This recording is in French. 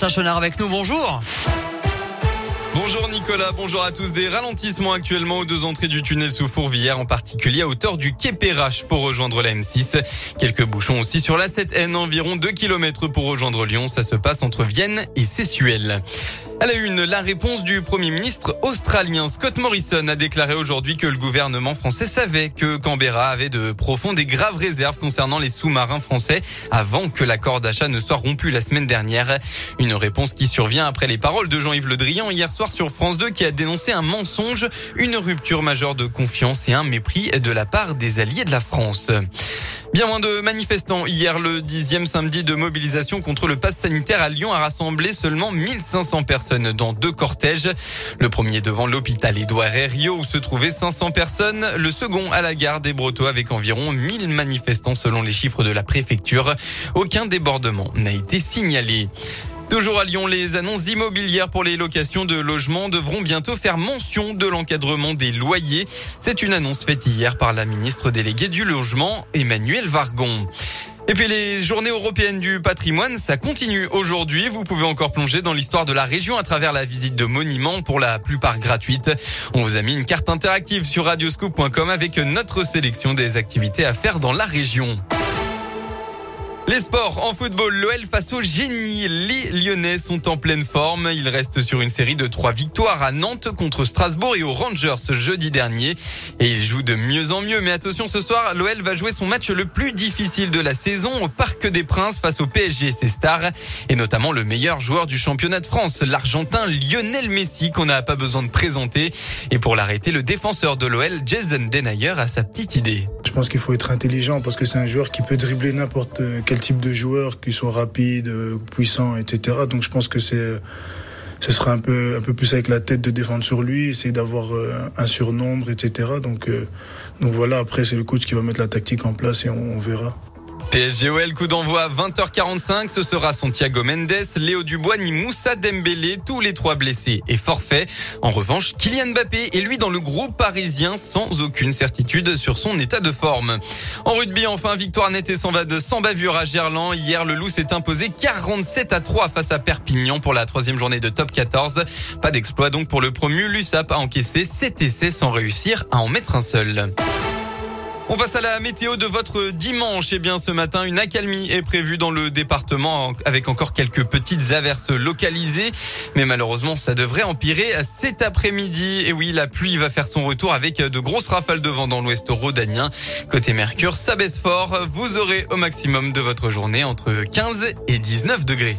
Tachonard avec nous, bonjour. Bonjour Nicolas, bonjour à tous. Des ralentissements actuellement aux deux entrées du tunnel sous Fourvière, en particulier à hauteur du quai Perrache pour rejoindre la M6. Quelques bouchons aussi sur la 7N, environ 2 km pour rejoindre Lyon. Ça se passe entre Vienne et Sessuel. À la une, la réponse du Premier ministre australien Scott Morrison a déclaré aujourd'hui que le gouvernement français savait que Canberra avait de profondes et graves réserves concernant les sous-marins français avant que l'accord d'achat ne soit rompu la semaine dernière. Une réponse qui survient après les paroles de Jean-Yves Le Drian hier soir sur France 2 qui a dénoncé un mensonge, une rupture majeure de confiance et un mépris de la part des alliés de la France. Bien moins de manifestants. Hier, le dixième samedi de mobilisation contre le pass sanitaire à Lyon a rassemblé seulement 1500 personnes dans deux cortèges. Le premier devant l'hôpital Édouard Herriot où se trouvaient 500 personnes. Le second à la gare des Brotteaux avec environ 1000 manifestants selon les chiffres de la préfecture. Aucun débordement n'a été signalé. Toujours à Lyon, les annonces immobilières pour les locations de logements devront bientôt faire mention de l'encadrement des loyers. C'est une annonce faite hier par la ministre déléguée du logement, Emmanuel Vargon. Et puis les journées européennes du patrimoine, ça continue aujourd'hui. Vous pouvez encore plonger dans l'histoire de la région à travers la visite de monuments pour la plupart gratuite. On vous a mis une carte interactive sur radioscoop.com avec notre sélection des activités à faire dans la région. Les sports en football, l'OL face au génie. Les Lyonnais sont en pleine forme. Ils restent sur une série de trois victoires à Nantes contre Strasbourg et aux Rangers ce jeudi dernier. Et ils jouent de mieux en mieux. Mais attention, ce soir, l'OL va jouer son match le plus difficile de la saison au Parc des Princes face au PSG et ses stars. Et notamment le meilleur joueur du championnat de France, l'Argentin Lionel Messi, qu'on n'a pas besoin de présenter. Et pour l'arrêter, le défenseur de l'OL, Jason Denayer, a sa petite idée. Je pense qu'il faut être intelligent parce que c'est un joueur qui peut dribbler n'importe quel type de joueur, qui soit rapide, puissant, etc. Donc je pense que c'est ce sera un peu un peu plus avec la tête de défendre sur lui, essayer d'avoir euh, un surnombre, etc. Donc euh, donc voilà. Après c'est le coach qui va mettre la tactique en place et on verra. PSGOL, coup d'envoi à 20h45. Ce sera Santiago Mendes, Léo Dubois, ni Moussa Dembélé, tous les trois blessés et forfaits. En revanche, Kylian Mbappé est lui dans le groupe parisien sans aucune certitude sur son état de forme. En rugby, enfin, victoire nette et sans, sans bavure à Gerland. Hier, le Loup s'est imposé 47 à 3 face à Perpignan pour la troisième journée de top 14. Pas d'exploit donc pour le promu. L'USAP a encaissé 7 essais sans réussir à en mettre un seul. On passe à la météo de votre dimanche. Eh bien, ce matin, une accalmie est prévue dans le département avec encore quelques petites averses localisées. Mais malheureusement, ça devrait empirer cet après-midi. Et oui, la pluie va faire son retour avec de grosses rafales de vent dans l'ouest rhodanien. Côté Mercure, ça baisse fort. Vous aurez au maximum de votre journée entre 15 et 19 degrés.